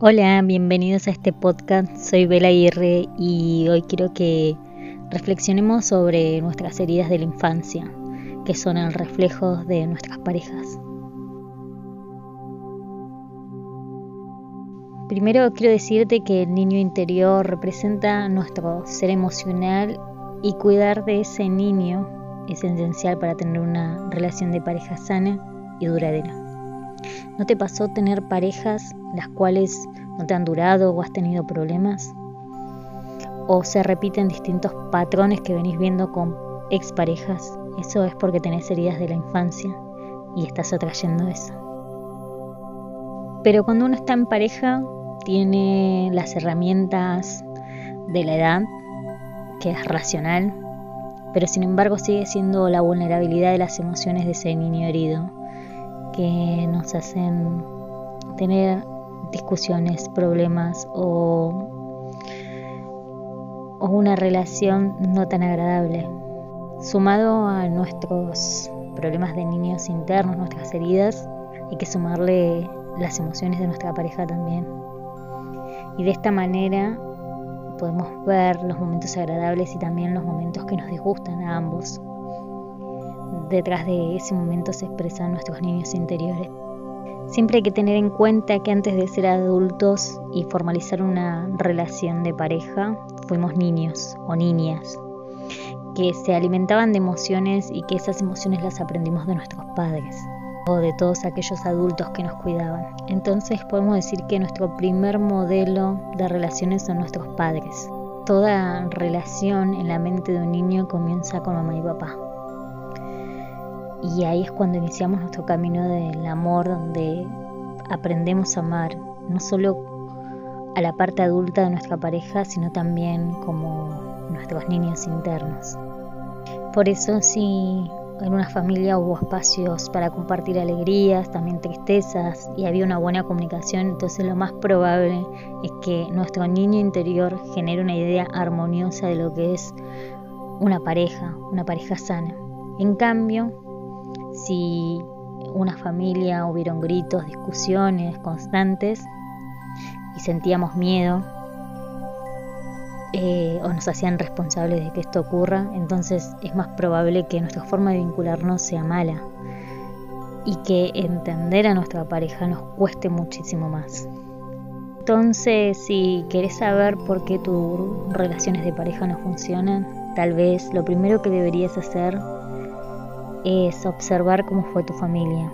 Hola, bienvenidos a este podcast. Soy Bela Aguirre y hoy quiero que reflexionemos sobre nuestras heridas de la infancia, que son el reflejo de nuestras parejas. Primero quiero decirte que el niño interior representa nuestro ser emocional y cuidar de ese niño es esencial para tener una relación de pareja sana y duradera. ¿No te pasó tener parejas las cuales no te han durado o has tenido problemas? ¿O se repiten distintos patrones que venís viendo con exparejas? Eso es porque tenés heridas de la infancia y estás atrayendo eso. Pero cuando uno está en pareja, tiene las herramientas de la edad, que es racional, pero sin embargo sigue siendo la vulnerabilidad de las emociones de ese niño herido que nos hacen tener discusiones, problemas o, una relación no tan agradable. Sumado a nuestros problemas de niños internos, nuestras heridas, hay que sumarle las emociones de nuestra pareja también. Y de esta manera podemos ver los momentos agradables y también los momentos que nos disgustan a ambos detrás de ese momento se expresan nuestros niños interiores. Siempre hay que tener en cuenta que antes de ser adultos y formalizar una relación de pareja, fuimos niños o niñas, que se alimentaban de emociones y que esas emociones las aprendimos de nuestros padres o de todos aquellos adultos que nos cuidaban. Entonces podemos decir que nuestro primer modelo de relaciones son nuestros padres. Toda relación en la mente de un niño comienza con mamá y papá. Y ahí es cuando iniciamos nuestro camino del amor, donde aprendemos a amar, no solo a la parte adulta de nuestra pareja, sino también como nuestros niños internos. Por eso si en una familia hubo espacios para compartir alegrías, también tristezas y había una buena comunicación, entonces lo más probable es que nuestro niño interior genere una idea armoniosa de lo que es una pareja, una pareja sana. En cambio, si una familia hubieron gritos, discusiones constantes y sentíamos miedo eh, o nos hacían responsables de que esto ocurra, entonces es más probable que nuestra forma de vincularnos sea mala y que entender a nuestra pareja nos cueste muchísimo más. Entonces, si querés saber por qué tus relaciones de pareja no funcionan, tal vez lo primero que deberías hacer es observar cómo fue tu familia,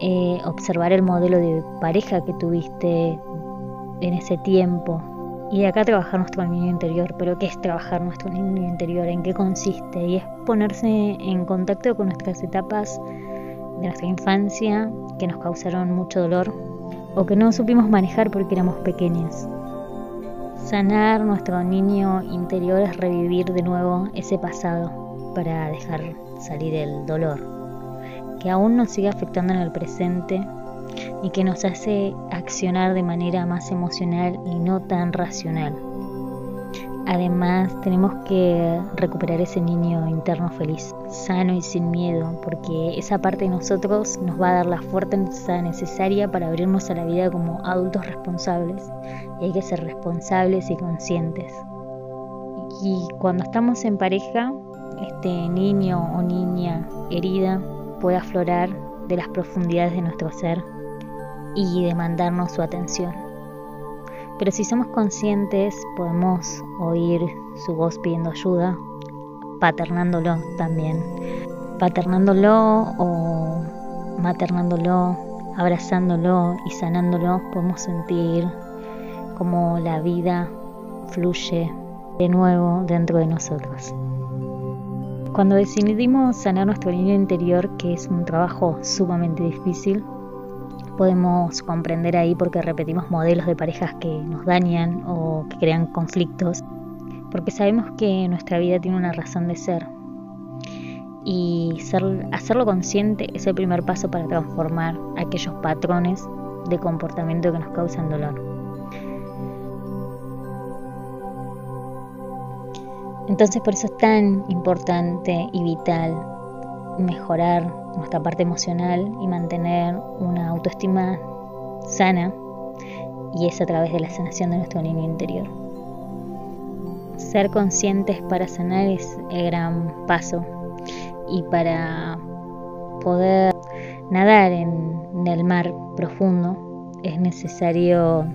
eh, observar el modelo de pareja que tuviste en ese tiempo. Y acá trabajar nuestro niño interior, pero ¿qué es trabajar nuestro niño interior? ¿En qué consiste? Y es ponerse en contacto con nuestras etapas de nuestra infancia que nos causaron mucho dolor o que no supimos manejar porque éramos pequeños. Sanar nuestro niño interior es revivir de nuevo ese pasado para dejar salir el dolor, que aún nos sigue afectando en el presente y que nos hace accionar de manera más emocional y no tan racional. Además, tenemos que recuperar ese niño interno feliz, sano y sin miedo, porque esa parte de nosotros nos va a dar la fuerza necesaria para abrirnos a la vida como adultos responsables. Y hay que ser responsables y conscientes. Y cuando estamos en pareja, este niño o niña herida puede aflorar de las profundidades de nuestro ser y demandarnos su atención. Pero si somos conscientes, podemos oír su voz pidiendo ayuda, paternándolo también. Paternándolo o maternándolo, abrazándolo y sanándolo, podemos sentir como la vida fluye de nuevo dentro de nosotros. Cuando decidimos sanar nuestro niño interior, que es un trabajo sumamente difícil, podemos comprender ahí porque repetimos modelos de parejas que nos dañan o que crean conflictos, porque sabemos que nuestra vida tiene una razón de ser. Y hacerlo consciente es el primer paso para transformar aquellos patrones de comportamiento que nos causan dolor. Entonces por eso es tan importante y vital mejorar nuestra parte emocional y mantener una autoestima sana y es a través de la sanación de nuestro niño interior. Ser conscientes para sanar es el gran paso y para poder nadar en, el mar profundo es necesario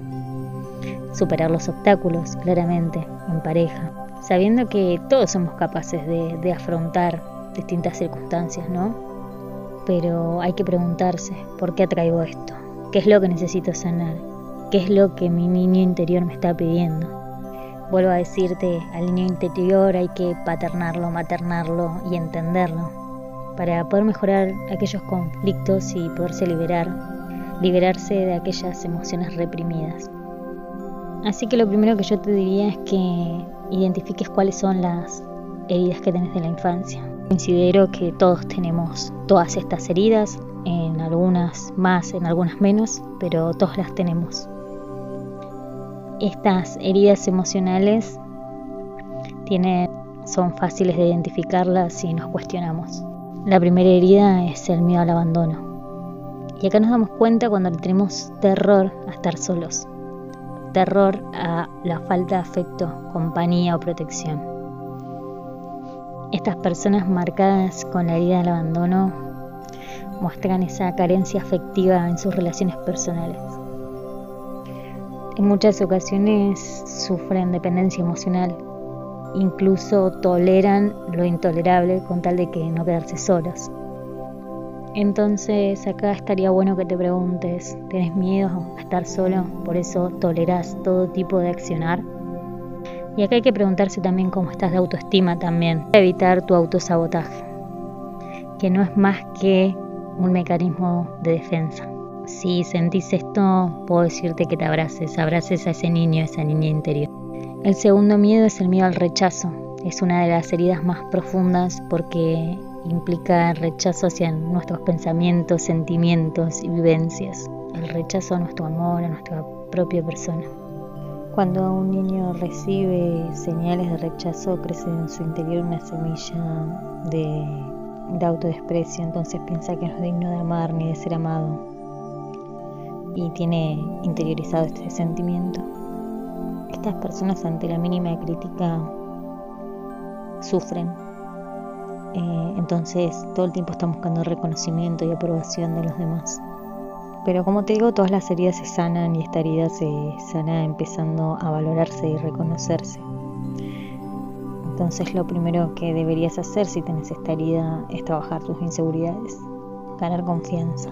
superar los obstáculos claramente en pareja, sabiendo que todos somos capaces de, afrontar distintas circunstancias, ¿no? Pero hay que preguntarse, ¿por qué atraigo esto? ¿Qué es lo que necesito sanar? ¿Qué es lo que mi niño interior me está pidiendo? Vuelvo a decirte, al niño interior hay que paternarlo, maternarlo y entenderlo para poder mejorar aquellos conflictos y poderse liberar, liberarse de aquellas emociones reprimidas. Así que lo primero que yo te diría es que identifiques cuáles son las heridas que tenés de la infancia. Considero que todos tenemos todas estas heridas, en algunas más, en algunas menos, pero todas las tenemos. Estas heridas emocionales son fáciles de identificarlas si nos cuestionamos. La primera herida es el miedo al abandono. Y acá nos damos cuenta cuando tenemos terror a estar solos, terror a la falta de afecto, compañía o protección. Estas personas marcadas con la herida del abandono muestran esa carencia afectiva en sus relaciones personales en muchas ocasiones sufren dependencia emocional, incluso toleran lo intolerable con tal de que no quedarse solos. Entonces acá estaría bueno que te preguntes, ¿tenés miedo a estar solo? ¿Por eso tolerás todo tipo de accionar? Y acá hay que preguntarse también cómo estás de autoestima también, evitar tu autosabotaje, que no es más que un mecanismo de defensa si sentís esto, puedo decirte que te abraces, abraces a ese niño, a esa niña interior. El segundo miedo es el miedo al rechazo. Es una de las heridas más profundas porque implica rechazo hacia nuestros pensamientos, sentimientos y vivencias. El rechazo a nuestro amor, a nuestra propia persona. Cuando un niño recibe señales de rechazo, crece en su interior una semilla de, de autodesprecio, entonces piensa que no es digno de amar ni de ser amado y tiene interiorizado este sentimiento. Estas personas ante la mínima crítica sufren. Eh, entonces todo el tiempo están buscando reconocimiento y aprobación de los demás. Pero como te digo, todas las heridas se sanan y esta herida se sana empezando a valorarse y reconocerse. Entonces lo primero que deberías hacer si tienes esta herida es trabajar tus inseguridades, ganar confianza.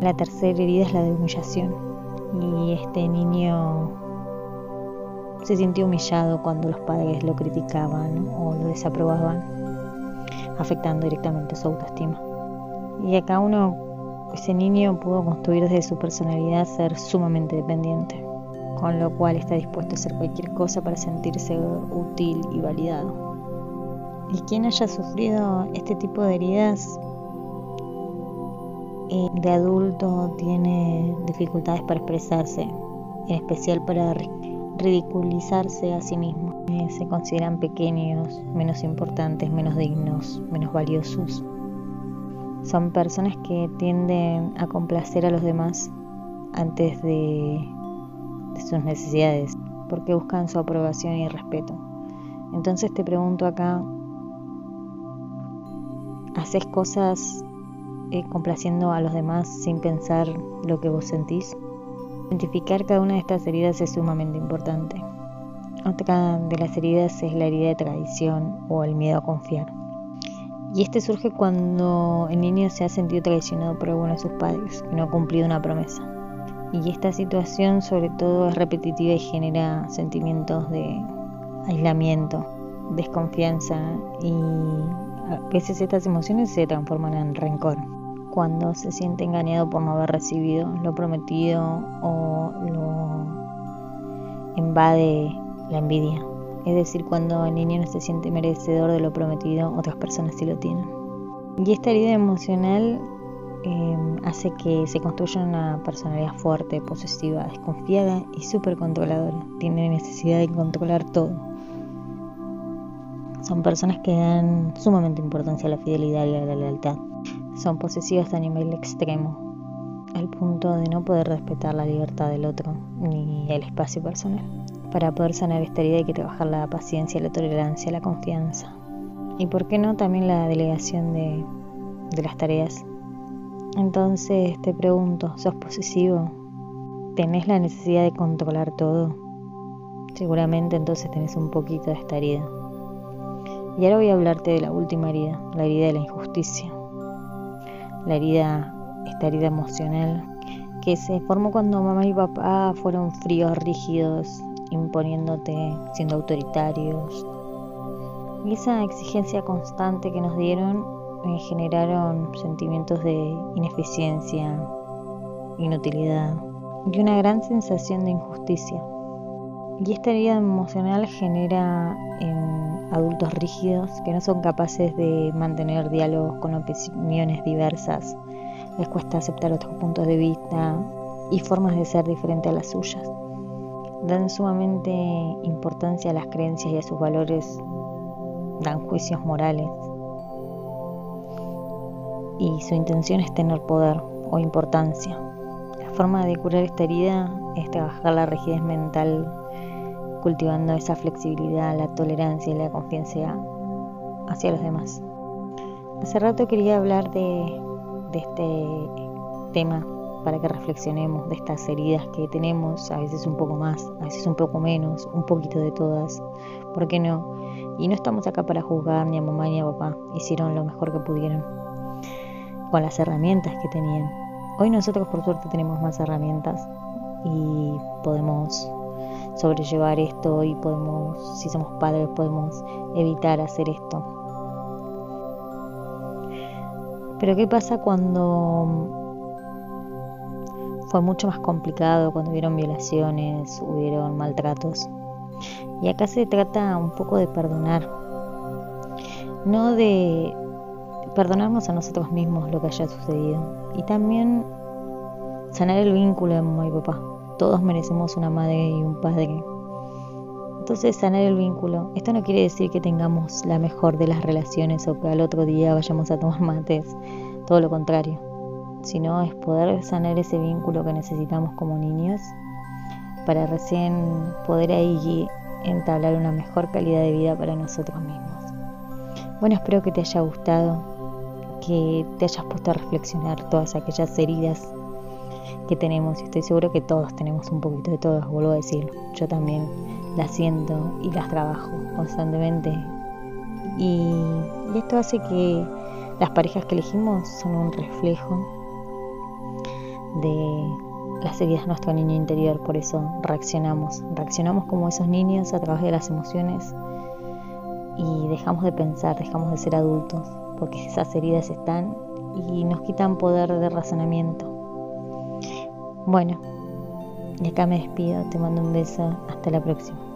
La tercera herida es la de humillación. Y este niño se sintió humillado cuando los padres lo criticaban o lo desaprobaban, afectando directamente su autoestima. Y acá uno, ese niño pudo construir desde su personalidad ser sumamente dependiente, con lo cual está dispuesto a hacer cualquier cosa para sentirse útil y validado. Y quien haya sufrido este tipo de heridas de adulto tiene dificultades para expresarse, en especial para ridiculizarse a sí mismo. Eh, se consideran pequeños, menos importantes, menos dignos, menos valiosos. Son personas que tienden a complacer a los demás antes de, de sus necesidades, porque buscan su aprobación y respeto. Entonces te pregunto acá, ¿haces cosas eh, complaciendo a los demás sin pensar lo que vos sentís. Identificar cada una de estas heridas es sumamente importante. Otra de las heridas es la herida de traición o el miedo a confiar. Y este surge cuando el niño se ha sentido traicionado por alguno de sus padres y no ha cumplido una promesa. Y esta situación sobre todo es repetitiva y genera sentimientos de aislamiento, desconfianza y a veces estas emociones se transforman en rencor cuando se siente engañado por no haber recibido lo prometido o lo invade la envidia. Es decir, cuando el niño no se siente merecedor de lo prometido, otras personas sí lo tienen. Y esta herida emocional em, hace que se construya una personalidad fuerte, posesiva, desconfiada y súper controladora. Tiene necesidad de controlar todo. Son personas que dan sumamente importancia a la fidelidad y a la lealtad son posesivas a nivel extremo. al punto de no poder respetar la libertad del otro ni el espacio personal. Para poder sanar esta herida hay que trabajar la paciencia, la tolerancia, la confianza. Y por qué no también la delegación de, las tareas. Entonces te pregunto, ¿sos posesivo? ¿Tenés la necesidad de controlar todo? Seguramente entonces tenés un poquito de esta herida. Y ahora voy a hablarte de la última herida, la herida de la injusticia. La herida, esta herida emocional que se formó cuando mamá y papá fueron fríos, rígidos, imponiéndote, siendo autoritarios. Y esa exigencia constante que nos dieron me generaron sentimientos de ineficiencia, inutilidad y una gran sensación de injusticia. Y esta herida emocional genera en adultos rígidos que no son capaces de mantener diálogos con opiniones diversas, les cuesta aceptar otros puntos de vista y formas de ser diferentes a las suyas. Dan sumamente importancia a las creencias y a sus valores, dan juicios morales. Y su intención es tener poder o importancia. La forma de curar esta herida es trabajar la rigidez mental cultivando esa flexibilidad, la tolerancia y la confianza hacia los demás. Hace rato quería hablar de, este tema para que reflexionemos de estas heridas que tenemos, a veces un poco más, a veces un poco menos, un poquito de todas, ¿por qué no? Y no estamos acá para juzgar ni a mamá ni a papá, hicieron lo mejor que pudieron, con las herramientas que tenían. Hoy nosotros por suerte tenemos más herramientas y podemos sobrellevar esto y podemos, si somos padres, podemos evitar hacer esto. Pero ¿qué pasa cuando fue mucho más complicado, cuando hubieron violaciones, hubieron maltratos? Y acá se trata un poco de perdonar, no de perdonarnos a nosotros mismos lo que haya sucedido y también sanar el vínculo de mamá y papá todos merecemos una madre y un padre. Entonces, sanar el vínculo. Esto no quiere decir que tengamos la mejor de las relaciones o que al otro día vayamos a tomar mates, todo lo contrario, sino es poder sanar ese vínculo que necesitamos como niños para recién poder ahí entablar una mejor calidad de vida para nosotros mismos. Bueno, espero que te haya gustado, que te hayas puesto a reflexionar todas aquellas heridas que tenemos y estoy seguro que todos tenemos un poquito de todas, vuelvo a decirlo. Yo también las siento y las trabajo constantemente. Y, esto hace que las parejas que elegimos son un reflejo de las heridas de nuestro niño interior, por eso reaccionamos. Reaccionamos como esos niños a través de las emociones y dejamos de pensar, dejamos de ser adultos, porque esas heridas están y nos quitan poder de razonamiento. Bueno, y acá me despido, te mando un beso, hasta la próxima.